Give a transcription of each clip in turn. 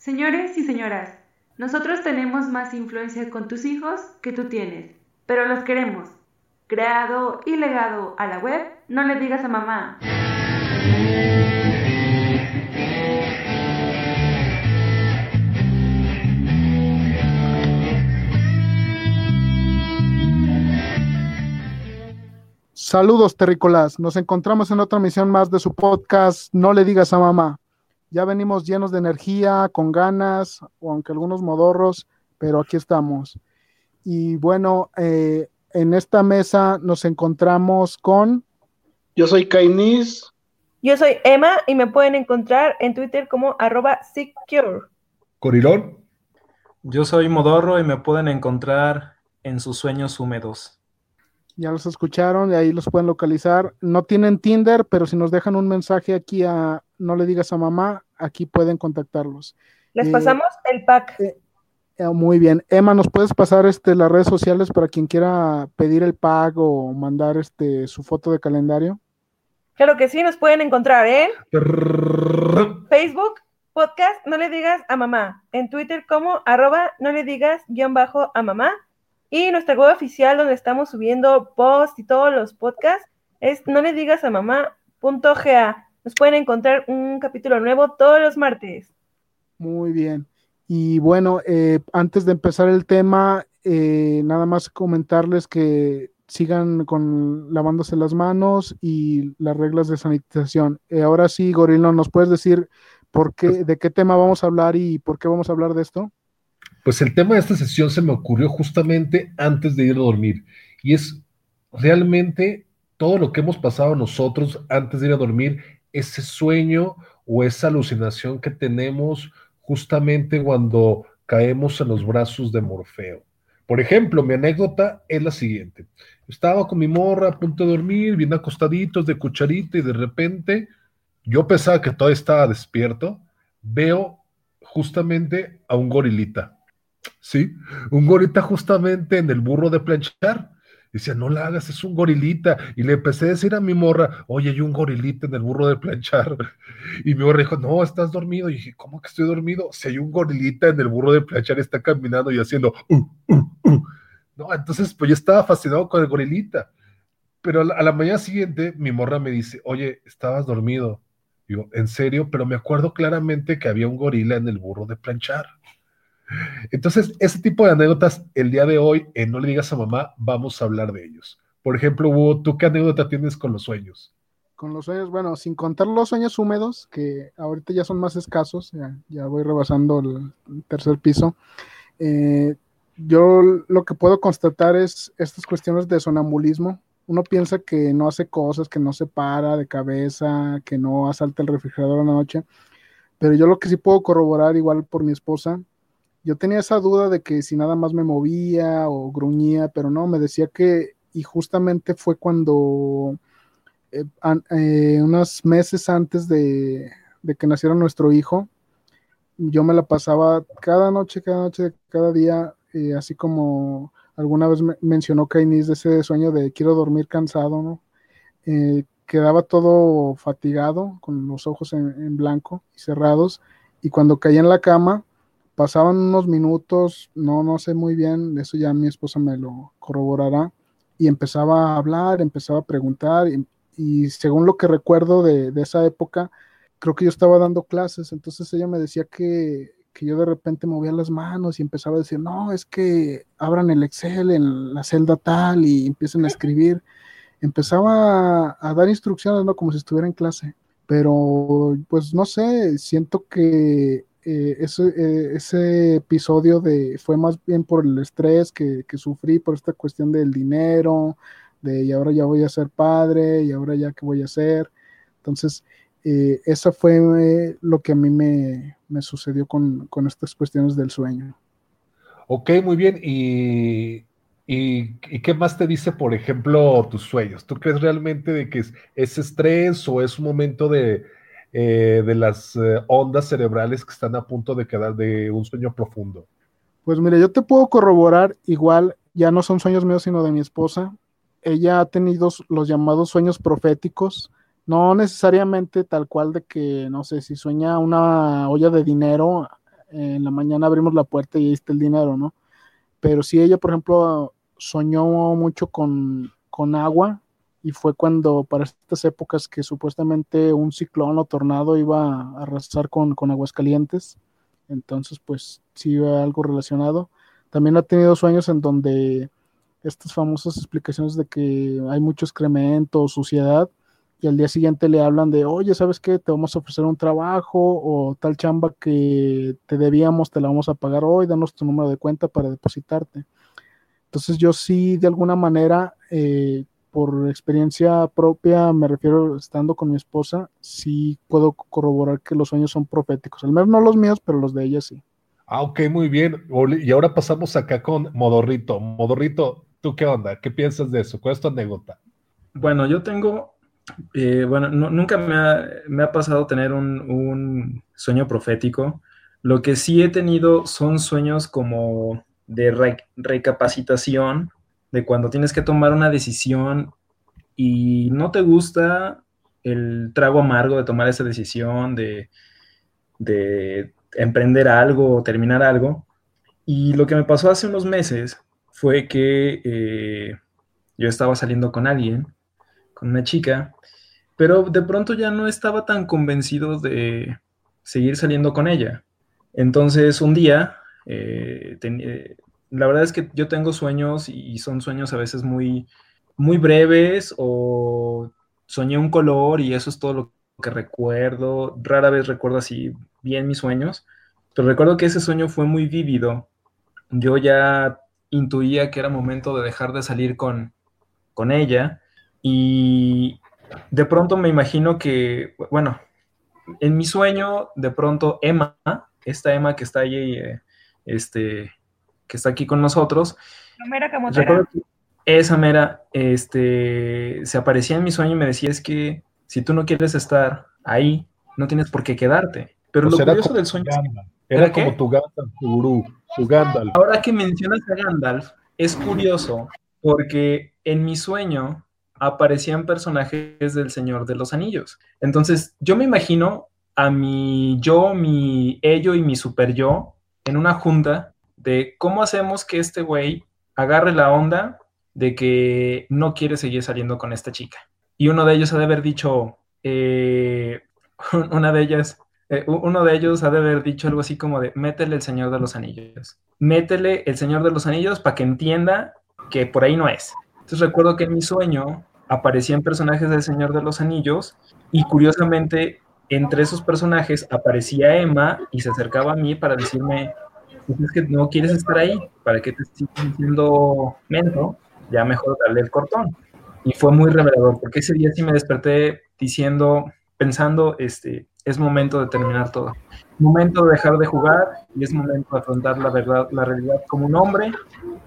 Señores y señoras, nosotros tenemos más influencia con tus hijos que tú tienes, pero los queremos. Creado y legado a la web, no le digas a mamá. Saludos, terrícolas. Nos encontramos en otra misión más de su podcast No le digas a mamá. Ya venimos llenos de energía, con ganas, o aunque algunos modorros, pero aquí estamos. Y bueno, eh, en esta mesa nos encontramos con... Yo soy Kainis. Yo soy Emma y me pueden encontrar en Twitter como arroba secure. Corilón. Yo soy Modorro y me pueden encontrar en sus sueños húmedos. Ya los escucharon y ahí los pueden localizar. No tienen Tinder, pero si nos dejan un mensaje aquí a No le digas a mamá, aquí pueden contactarlos. Les eh, pasamos el pack. Eh, eh, muy bien. Emma, ¿nos puedes pasar este, las redes sociales para quien quiera pedir el pack o mandar este, su foto de calendario? Claro que sí, nos pueden encontrar en Facebook, podcast, no le digas a mamá. En Twitter como arroba, no le digas guion bajo a mamá y nuestra web oficial donde estamos subiendo posts y todos los podcasts es no le digas a mamá.ga. Nos pueden encontrar un capítulo nuevo todos los martes. Muy bien. Y bueno, eh, antes de empezar el tema, eh, nada más comentarles que sigan con lavándose las manos y las reglas de sanitización. Eh, ahora sí, Gorilo, ¿nos puedes decir por qué, de qué tema vamos a hablar y por qué vamos a hablar de esto? Pues el tema de esta sesión se me ocurrió justamente antes de ir a dormir y es realmente todo lo que hemos pasado nosotros antes de ir a dormir, ese sueño o esa alucinación que tenemos justamente cuando caemos en los brazos de Morfeo. Por ejemplo, mi anécdota es la siguiente. Estaba con mi morra a punto de dormir, bien acostaditos de cucharita y de repente yo pensaba que todavía estaba despierto, veo justamente a un gorilita Sí, un gorita justamente en el burro de planchar. Dice, no la hagas, es un gorilita. Y le empecé a decir a mi morra, oye, hay un gorilita en el burro de planchar. Y mi morra dijo, no, estás dormido. Y dije, ¿cómo que estoy dormido? Si hay un gorilita en el burro de planchar, está caminando y haciendo, uh, uh, uh". No, entonces, pues yo estaba fascinado con el gorilita. Pero a la, mañana siguiente, mi morra me dice, oye, estabas dormido. Digo, en serio, pero me acuerdo claramente que había un gorila en el burro de planchar. Entonces, ese tipo de anécdotas, el día de hoy, en No le digas a mamá, vamos a hablar de ellos. Por ejemplo, Hugo, ¿tú qué anécdota tienes con los sueños? Con los sueños, bueno, sin contar los sueños húmedos, que ahorita ya son más escasos, ya, voy rebasando el tercer piso. Eh, yo lo que puedo constatar es estas cuestiones de sonambulismo. Uno piensa que no hace cosas, que no se para de cabeza, que no asalta el refrigerador en la noche, pero yo lo que sí puedo corroborar, igual por mi esposa, yo tenía esa duda de que si nada más me movía o gruñía, pero no, me decía que, y justamente fue cuando, eh, eh, unos meses antes de, que naciera nuestro hijo, yo me la pasaba cada noche, cada noche, cada día, eh, así como alguna vez mencionó Kainis de ese sueño de quiero dormir cansado, ¿no? quedaba todo fatigado, con los ojos en blanco y cerrados, y cuando caía en la cama, pasaban unos minutos, no, no sé muy bien, eso ya mi esposa me lo corroborará, y empezaba a hablar, empezaba a preguntar, y, según lo que recuerdo de, esa época, creo que yo estaba dando clases, entonces ella me decía que, yo de repente movía las manos y empezaba a decir, no, es que abran el Excel en la celda tal y empiecen a escribir. Empezaba a, a dar instrucciones, ¿no? Como si estuviera en clase. Pero, pues no sé, siento que eh, ese, eh, ese, episodio de, fue más bien por el estrés que, sufrí por esta cuestión del dinero, de y ahora ya voy a ser padre, y ahora ya qué voy a hacer. Entonces, eh, eso fue lo que a mí me, sucedió con, estas cuestiones del sueño. Ok, muy bien. ¿Y, y, qué más te dice, por ejemplo, tus sueños? ¿Tú crees realmente de que es, es estrés o es un momento de, eh, de las eh, ondas cerebrales que están a punto de quedar de un sueño profundo? Pues mire, yo te puedo corroborar, igual ya no son sueños míos, sino de mi esposa. Ella ha tenido los llamados sueños proféticos, no necesariamente tal cual de que, no sé, si sueña una olla de dinero, en la mañana abrimos la puerta y ahí está el dinero, ¿no? Pero si ella, por ejemplo, soñó mucho con, con agua y fue cuando para estas épocas que supuestamente un ciclón o tornado iba a arrasar con, con Aguascalientes, entonces pues sí iba algo relacionado. También ha tenido sueños en donde estas famosas explicaciones de que hay mucho excremento o suciedad y al día siguiente le hablan de, oye, ¿sabes qué? Te vamos a ofrecer un trabajo o tal chamba que te debíamos, te la vamos a pagar hoy, danos tu número de cuenta para depositarte. Entonces yo sí, de alguna manera, eh, por experiencia propia, me refiero estando con mi esposa, sí puedo corroborar que los sueños son proféticos. Al menos no los míos, pero los de ella sí. Ah, ok, muy bien. Y ahora pasamos acá con Modorrito. Modorrito, ¿tú qué onda? ¿Qué piensas de eso? ¿Cuál es tu anécdota? Bueno, yo tengo, eh, bueno, nunca me ha, me ha, pasado tener un, un, sueño profético. Lo que sí he tenido son sueños como de re, recapacitación, de cuando tienes que tomar una decisión y no te gusta el trago amargo de tomar esa decisión, de, de emprender algo o terminar algo. Y lo que me pasó hace unos meses fue que eh, yo estaba saliendo con alguien, con una chica, pero de pronto ya no estaba tan convencido de seguir saliendo con ella. Entonces un día, eh, eh, la verdad es que yo tengo sueños y son sueños a veces muy, muy breves o soñé un color y eso es todo lo que recuerdo. Rara vez recuerdo así bien mis sueños, pero recuerdo que ese sueño fue muy vívido. Yo ya intuía que era momento de dejar de salir con, con ella y de pronto me imagino que, bueno, en mi sueño, de pronto Emma, esta Emma que está ahí, eh, este, que está aquí con nosotros, esa mera, este, se aparecía en mi sueño y me decía es que si tú no quieres estar ahí, no tienes por qué quedarte. Pero lo curioso del sueño... Era, como tu Gandalf, tu gurú, tu Gandalf. Ahora que mencionas a Gandalf, es curioso porque en mi sueño aparecían personajes del Señor de los Anillos. Entonces, yo me imagino a mi yo, mi ello y mi super yo en una junta de cómo hacemos que este güey agarre la onda de que no quiere seguir saliendo con esta chica. Y uno de ellos ha de haber dicho, eh, una de ellas, eh, uno de ellos ha de haber dicho algo así como de, métele el Señor de los Anillos. Métele el Señor de los Anillos para que entienda que por ahí no es. Entonces recuerdo que en mi sueño aparecían personajes del Señor de los Anillos y curiosamente entre esos personajes aparecía Emma y se acercaba a mí para decirme, pues es que no quieres estar ahí, ¿para qué te estoy diciendo mento? Ya mejor darle el cortón. Y fue muy revelador, porque ese día sí me desperté diciendo, pensando, este, es momento de terminar todo. Momento de dejar de jugar y es momento de afrontar la verdad, la realidad como un hombre,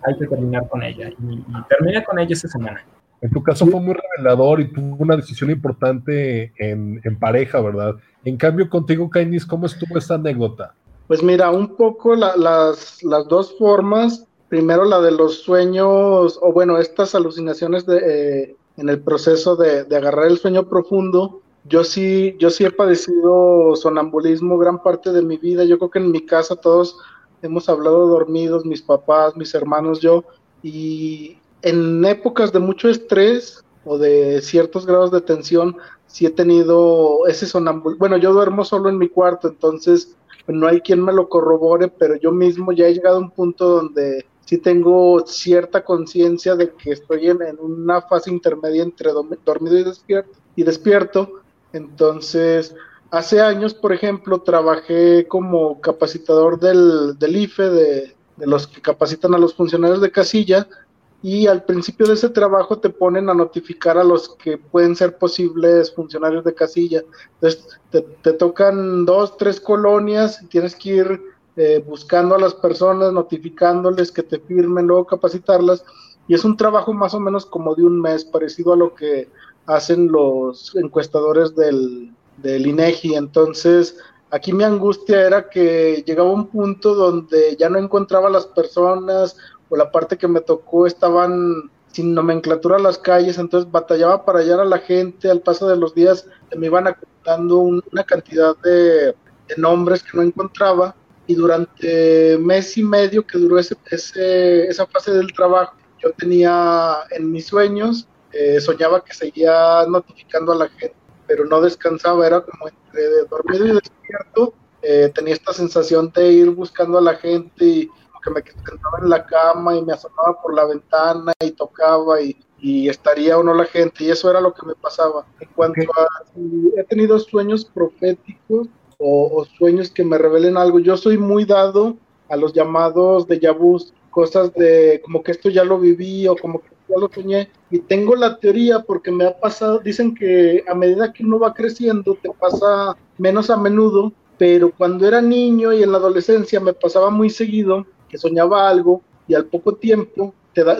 hay que terminar con ella. Y, y terminé con ella esta semana. En tu caso fue muy revelador y tuvo una decisión importante en, en pareja, ¿verdad? En cambio, contigo, Kainis, ¿cómo estuvo esta anécdota? Pues mira, un poco la, las, las, dos formas. Primero la de los sueños, o bueno, estas alucinaciones de, eh, en el proceso de, de, agarrar el sueño profundo. Yo sí, yo sí he padecido sonambulismo gran parte de mi vida. Yo creo que en mi casa todos hemos hablado dormidos, mis papás, mis hermanos, yo. Y en épocas de mucho estrés o de ciertos grados de tensión, sí he tenido ese sonambulismo. Bueno, yo duermo solo en mi cuarto, entonces no hay quien me lo corrobore, pero yo mismo ya he llegado a un punto donde sí tengo cierta conciencia de que estoy en, una fase intermedia entre dormido y despierto, y despierto. Entonces, hace años, por ejemplo, trabajé como capacitador del, del IFE, de, de los que capacitan a los funcionarios de casilla, y al principio de ese trabajo te ponen a notificar a los que pueden ser posibles funcionarios de casilla. Entonces te, te tocan dos, tres colonias y tienes que ir eh, buscando a las personas, notificándoles que te firmen, luego capacitarlas. Y es un trabajo más o menos como de un mes, parecido a lo que hacen los encuestadores del, del INEGI. Entonces, aquí mi angustia era que llegaba un punto donde ya no encontraba a las personas o la parte que me tocó estaban sin nomenclatura las calles, entonces batallaba para hallar a la gente, al paso de los días me iban acumulando un, una cantidad de, de, nombres que no encontraba. Y durante mes y medio que duró ese, esa fase del trabajo, yo tenía en mis sueños, eh, soñaba que seguía notificando a la gente, pero no descansaba, era como entre dormido y despierto, eh, tenía esta sensación de ir buscando a la gente y que me sentaba en la cama y me asomaba por la ventana y tocaba y, y estaría o no la gente y eso era lo que me pasaba. En cuanto a si he tenido sueños proféticos o, sueños que me revelen algo, yo soy muy dado a los llamados de yabús, cosas de como que esto ya lo viví o como que ya lo soñé y tengo la teoría porque me ha pasado, dicen que a medida que uno va creciendo te pasa menos a menudo, pero cuando era niño y en la adolescencia me pasaba muy seguido que soñaba algo y al poco tiempo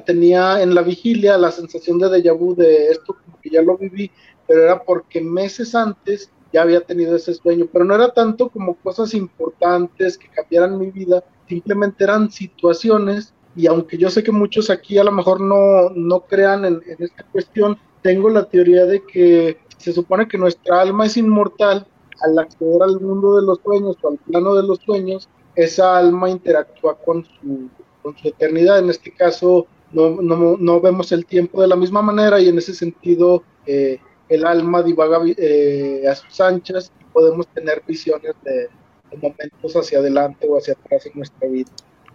tenía en la vigilia la sensación de déjà vu de esto como que ya lo viví, pero era porque meses antes ya había tenido ese sueño, pero no era tanto como cosas importantes que cambiaran mi vida, simplemente eran situaciones y aunque yo sé que muchos aquí a lo mejor no, no crean en, en esta cuestión, tengo la teoría de que se supone que nuestra alma es inmortal al acceder al mundo de los sueños o al plano de los sueños, esa alma interactúa con su, con su eternidad. En este caso, no, no, no, vemos el tiempo de la misma manera y en ese sentido eh, el alma divaga eh, a sus anchas y podemos tener visiones de, momentos hacia adelante o hacia atrás en nuestra vida.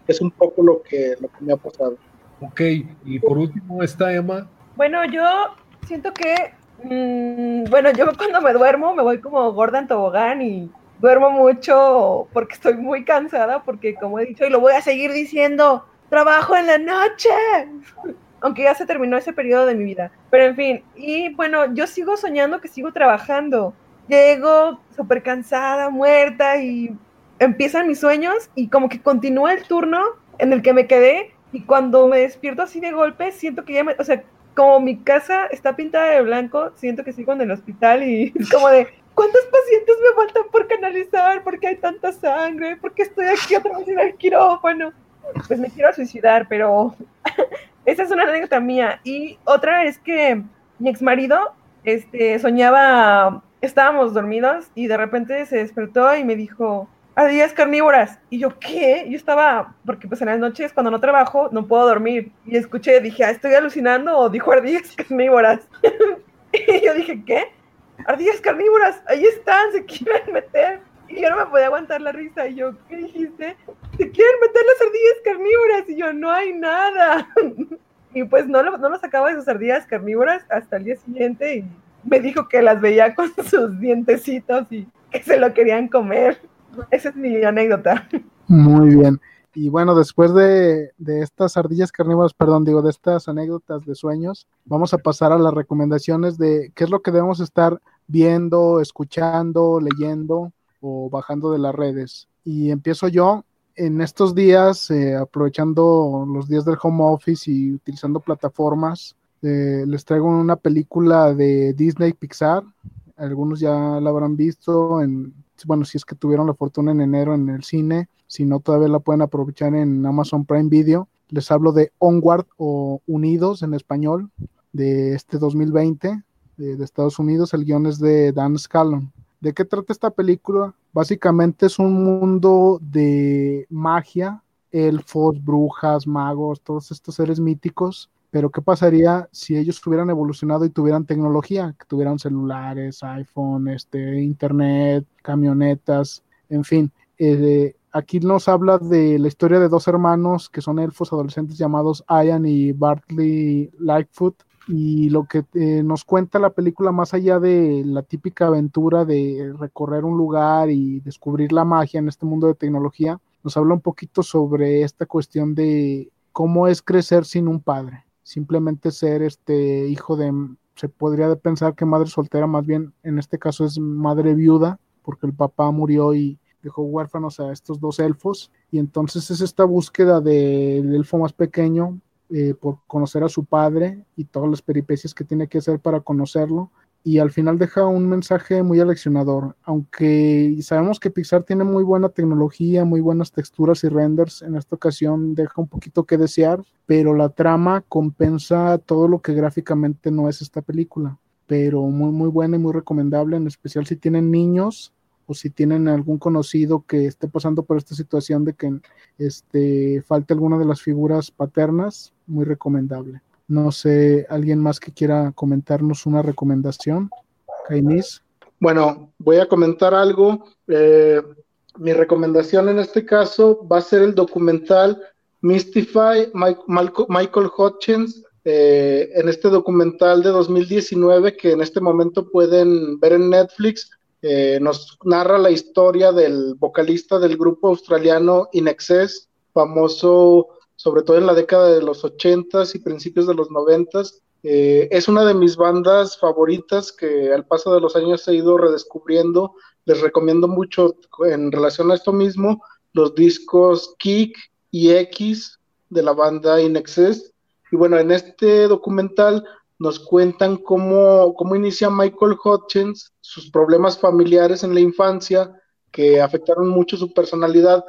Es un poco lo que, lo que me ha pasado. Ok, y por último está Emma. Bueno, yo siento que, mm, bueno, yo cuando me duermo me voy como gorda en tobogán y duermo mucho porque estoy muy cansada, porque como he dicho y lo voy a seguir diciendo, trabajo en la noche, aunque ya se terminó ese periodo de mi vida. Pero en fin, y bueno, yo sigo soñando que sigo trabajando. Llego súper cansada, muerta y empiezan mis sueños y como que continúa el turno en el que me quedé y cuando me despierto así de golpe, siento que ya me, o sea, como mi casa está pintada de blanco, siento que sigo en el hospital y como de, ¿Cuántos pacientes me faltan por canalizar? ¿Por qué hay tanta sangre? ¿Por qué estoy aquí otra vez en el quirófano? Pues me quiero suicidar, pero esa es una anécdota mía. Y otra es que mi ex marido este, soñaba, estábamos dormidos y de repente se despertó y me dijo, ardillas carnívoras. Y yo, ¿qué? Yo estaba, porque pues en las noches cuando no trabajo no puedo dormir. Y escuché, dije, ah, ¿estoy alucinando? O dijo ardillas carnívoras. y yo dije, ¿qué? Ardillas carnívoras, ahí están, se quieren meter. Y yo no me podía aguantar la risa. Y yo, ¿qué dijiste? Se quieren meter las ardillas carnívoras. Y yo, no hay nada. y pues no lo, no lo sacaba de sus ardillas carnívoras hasta el día siguiente. Y me dijo que las veía con sus dientecitos y que se lo querían comer. Esa es mi anécdota. Muy bien. Y bueno, después de, estas ardillas carnívoras, perdón, digo, de estas anécdotas de sueños, vamos a pasar a las recomendaciones de qué es lo que debemos estar viendo, escuchando, leyendo o bajando de las redes. Y empiezo yo. En estos días, eh, aprovechando los días del home office y utilizando plataformas, eh, les traigo una película de Disney Pixar. Algunos ya la habrán visto en bueno, si es que tuvieron la fortuna en enero en el cine, si no todavía la pueden aprovechar en Amazon Prime Video. Les hablo de Onward o Unidos en español de este 2020 de, Estados Unidos. El guion es de Dan Scallon. ¿De qué trata esta película? Básicamente es un mundo de magia, elfos, brujas, magos, todos estos seres míticos pero ¿qué pasaría si ellos hubieran evolucionado y tuvieran tecnología? Que tuvieran celulares, iPhone, este, internet, camionetas, en fin. Eh, aquí nos habla de la historia de dos hermanos que son elfos adolescentes llamados Ian y Bartley Lightfoot. Y lo que eh, nos cuenta la película, más allá de la típica aventura de recorrer un lugar y descubrir la magia en este mundo de tecnología, nos habla un poquito sobre esta cuestión de cómo es crecer sin un padre simplemente ser este hijo de, se podría pensar que madre soltera, más bien en este caso es madre viuda, porque el papá murió y dejó huérfanos a estos dos elfos, y entonces es esta búsqueda del elfo más pequeño eh, por conocer a su padre y todas las peripecias que tiene que hacer para conocerlo, y al final deja un mensaje muy aleccionador. Aunque sabemos que Pixar tiene muy buena tecnología, muy buenas texturas y renders, en esta ocasión deja un poquito que desear, pero la trama compensa todo lo que gráficamente no es esta película. Pero muy, muy buena y muy recomendable, en especial si tienen niños o si tienen algún conocido que esté pasando por esta situación de que este, falte alguna de las figuras paternas, muy recomendable. No sé, alguien más que quiera comentarnos una recomendación. Kainis. Bueno, voy a comentar algo. Eh, mi recomendación en este caso va a ser el documental Mystify Michael Hutchins. Eh, en este documental de 2019 que en este momento pueden ver en Netflix, eh, nos narra la historia del vocalista del grupo australiano In Excess, famoso sobre todo en la década de los 80s y principios de los 90s. Eh, es una de mis bandas favoritas que al paso de los años he ido redescubriendo. Les recomiendo mucho en relación a esto mismo los discos Kick y X de la banda In Excess. Y bueno, en este documental nos cuentan cómo, cómo inicia Michael Hutchins, sus problemas familiares en la infancia que afectaron mucho su personalidad,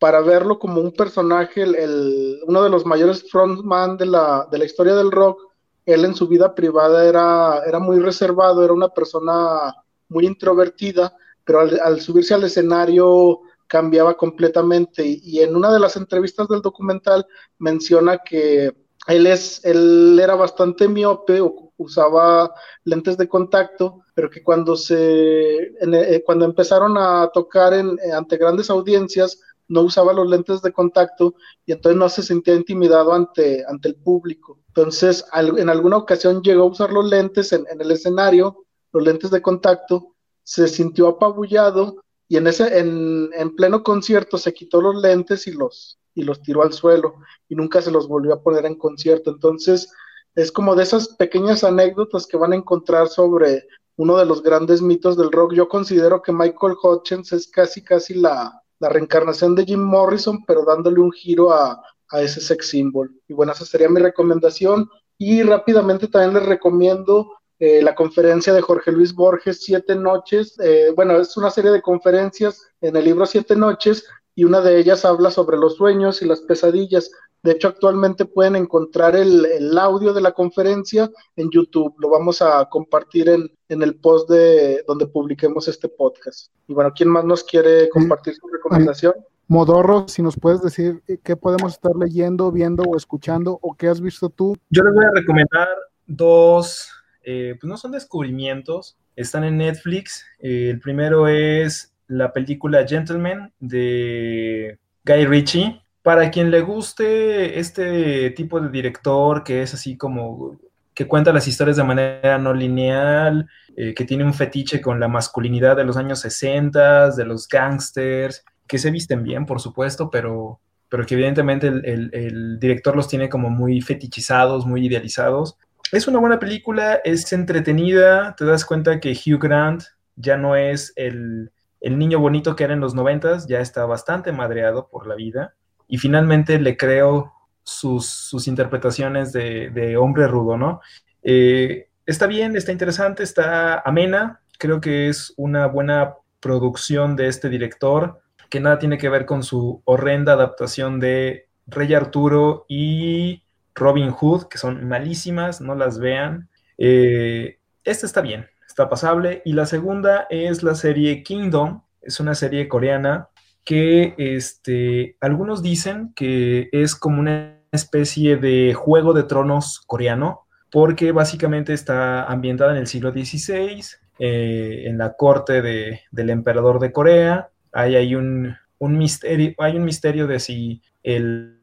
para verlo como un personaje, el, uno de los mayores frontman de la, de la historia del rock. Él en su vida privada era, era muy reservado, era una persona muy introvertida, pero al, subirse al escenario cambiaba completamente. Y, en una de las entrevistas del documental menciona que él, es, él era bastante miope, usaba lentes de contacto, pero que cuando, se, eh, cuando empezaron a tocar en, ante grandes audiencias, no usaba los lentes de contacto y entonces no se sentía intimidado ante, ante el público. Entonces, en alguna ocasión llegó a usar los lentes en, el escenario, los lentes de contacto, se sintió apabullado y en, ese, en, en, pleno concierto se quitó los lentes y los, y los tiró al suelo y nunca se los volvió a poner en concierto. Entonces, es como de esas pequeñas anécdotas que van a encontrar sobre uno de los grandes mitos del rock. Yo considero que Michael Hutchins es casi, casi la, la reencarnación de Jim Morrison, pero dándole un giro a, ese sex symbol. Y bueno, esa sería mi recomendación. Y rápidamente también les recomiendo eh, la conferencia de Jorge Luis Borges, Siete Noches. Eh, bueno, es una serie de conferencias en el libro Siete Noches y una de ellas habla sobre los sueños y las pesadillas. De hecho, actualmente pueden encontrar el, audio de la conferencia en YouTube. Lo vamos a compartir en, el post de donde publiquemos este podcast. Y bueno, ¿quién más nos quiere compartir su recomendación? Modorro, si nos puedes decir eh, qué podemos estar leyendo, viendo o escuchando o qué has visto tú. Yo les voy a recomendar dos, eh, pues no son descubrimientos, están en Netflix. Eh, el primero es la película Gentleman de Guy Ritchie para quien le guste este tipo de director que es así como que cuenta las historias de manera no lineal, eh, que tiene un fetiche con la masculinidad de los años 60, de los gangsters, que se visten bien, por supuesto, pero, pero que evidentemente el, director los tiene como muy fetichizados, muy idealizados. Es una buena película, es entretenida, te das cuenta que Hugh Grant ya no es el, el niño bonito que era en los noventas, ya está bastante madreado por la vida y finalmente le creo sus, interpretaciones de, hombre rudo, ¿no? Eh, está bien, está interesante, está amena, creo que es una buena producción de este director, que nada tiene que ver con su horrenda adaptación de Rey Arturo y Robin Hood, que son malísimas, no las vean. Eh, esta está bien, está pasable. Y la segunda es la serie Kingdom, es una serie coreana que este, algunos dicen que es como una especie de juego de tronos coreano, porque básicamente está ambientada en el siglo XVI, eh, en la corte del emperador de Corea. Hay un, misterio, hay un misterio de si el,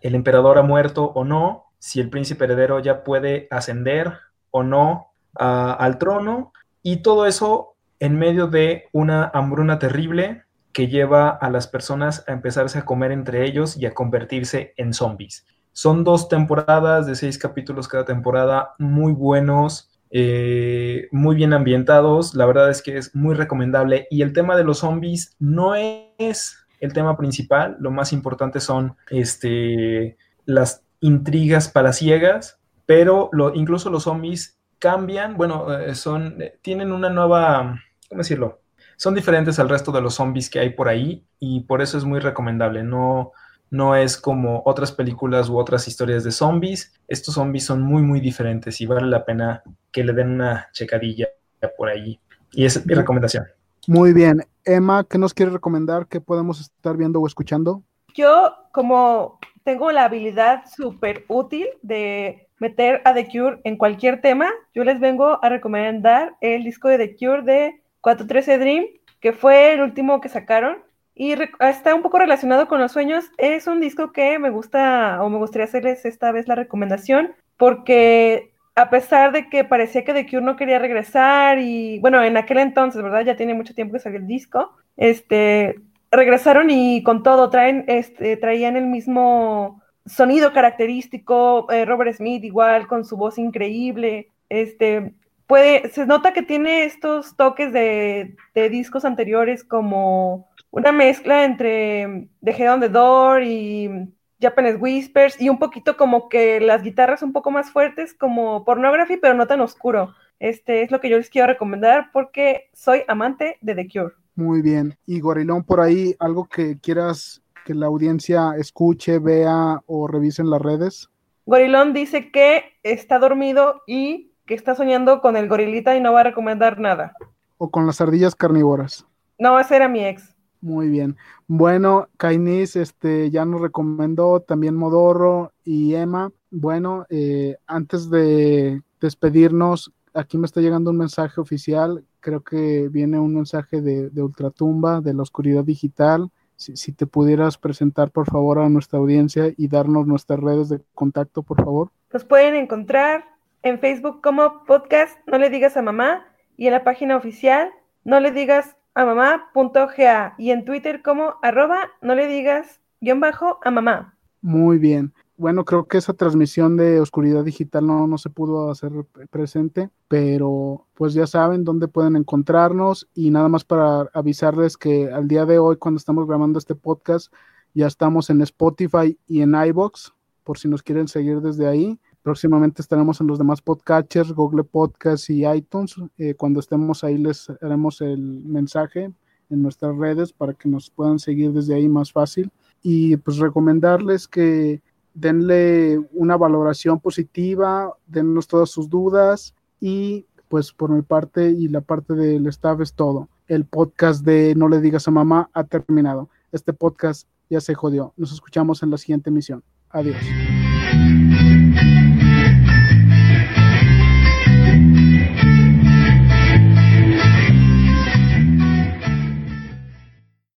emperador ha muerto o no, si el príncipe heredero ya puede ascender o no al trono, y todo eso en medio de una hambruna terrible que lleva a las personas a empezarse a comer entre ellos y a convertirse en zombies. Son dos temporadas de seis capítulos cada temporada, muy buenos, eh, muy bien ambientados. La verdad es que es muy recomendable. Y el tema de los zombies no es el tema principal. Lo más importante son este, las intrigas palaciegas, pero incluso los zombies cambian. Bueno, eh, son, tienen una nueva, ¿cómo decirlo? Son diferentes al resto de los zombies que hay por ahí y por eso es muy recomendable. No, no es como otras películas u otras historias de zombies. Estos zombies son muy, muy diferentes y vale la pena que le den una checadilla por ahí. Y esa es mi recomendación. Muy bien. Emma, ¿qué nos quiere recomendar? ¿Qué podemos estar viendo o escuchando? Yo, como tengo la habilidad súper útil de meter a The Cure en cualquier tema, yo les vengo a recomendar el disco de The Cure de 413 Dream, que fue el último que sacaron. Y está un poco relacionado con los sueños. Es un disco que me gusta o me gustaría hacerles esta vez la recomendación porque a pesar de que parecía que The Cure no quería regresar y bueno, en aquel entonces, ¿verdad? Ya tiene mucho tiempo que salió el disco. Este, regresaron y con todo traen este traían el mismo sonido característico, eh, Robert Smith igual con su voz increíble. Este, puede se nota que tiene estos toques de, de discos anteriores como una mezcla entre The Head on the Door y Japanese Whispers y un poquito como que las guitarras un poco más fuertes como Pornography, pero no tan oscuro. Este es lo que yo les quiero recomendar porque soy amante de The Cure. Muy bien. Y Gorilón, por ahí, algo que quieras que la audiencia escuche, vea o revise en las redes. Gorilón dice que está dormido y que está soñando con el gorilita y no va a recomendar nada. O con las ardillas carnívoras. No, ese era mi ex. Muy bien. Bueno, Kainis este, ya nos recomendó también Modorro y Emma. Bueno, eh, antes de despedirnos, aquí me está llegando un mensaje oficial. Creo que viene un mensaje de, de Ultratumba, de la Oscuridad Digital. Si, si, te pudieras presentar, por favor, a nuestra audiencia y darnos nuestras redes de contacto, por favor. Nos pueden encontrar en Facebook como podcast No le digas a mamá y en la página oficial No le digas a mamá.ga y en Twitter como arroba no le digas guion bajo a mamá. Muy bien. Bueno, creo que esa transmisión de Oscuridad Digital no, no se pudo hacer presente, pero pues ya saben dónde pueden encontrarnos y nada más para avisarles que al día de hoy, cuando estamos grabando este podcast, ya estamos en Spotify y en iBox, por si nos quieren seguir desde ahí. Próximamente estaremos en los demás podcatchers, Google Podcasts y iTunes. Eh, cuando estemos ahí les haremos el mensaje en nuestras redes para que nos puedan seguir desde ahí más fácil. Y pues recomendarles que denle una valoración positiva, dennos todas sus dudas y pues por mi parte y la parte del staff es todo. El podcast de No le digas a mamá ha terminado. Este podcast ya se jodió. Nos escuchamos en la siguiente emisión. Adiós.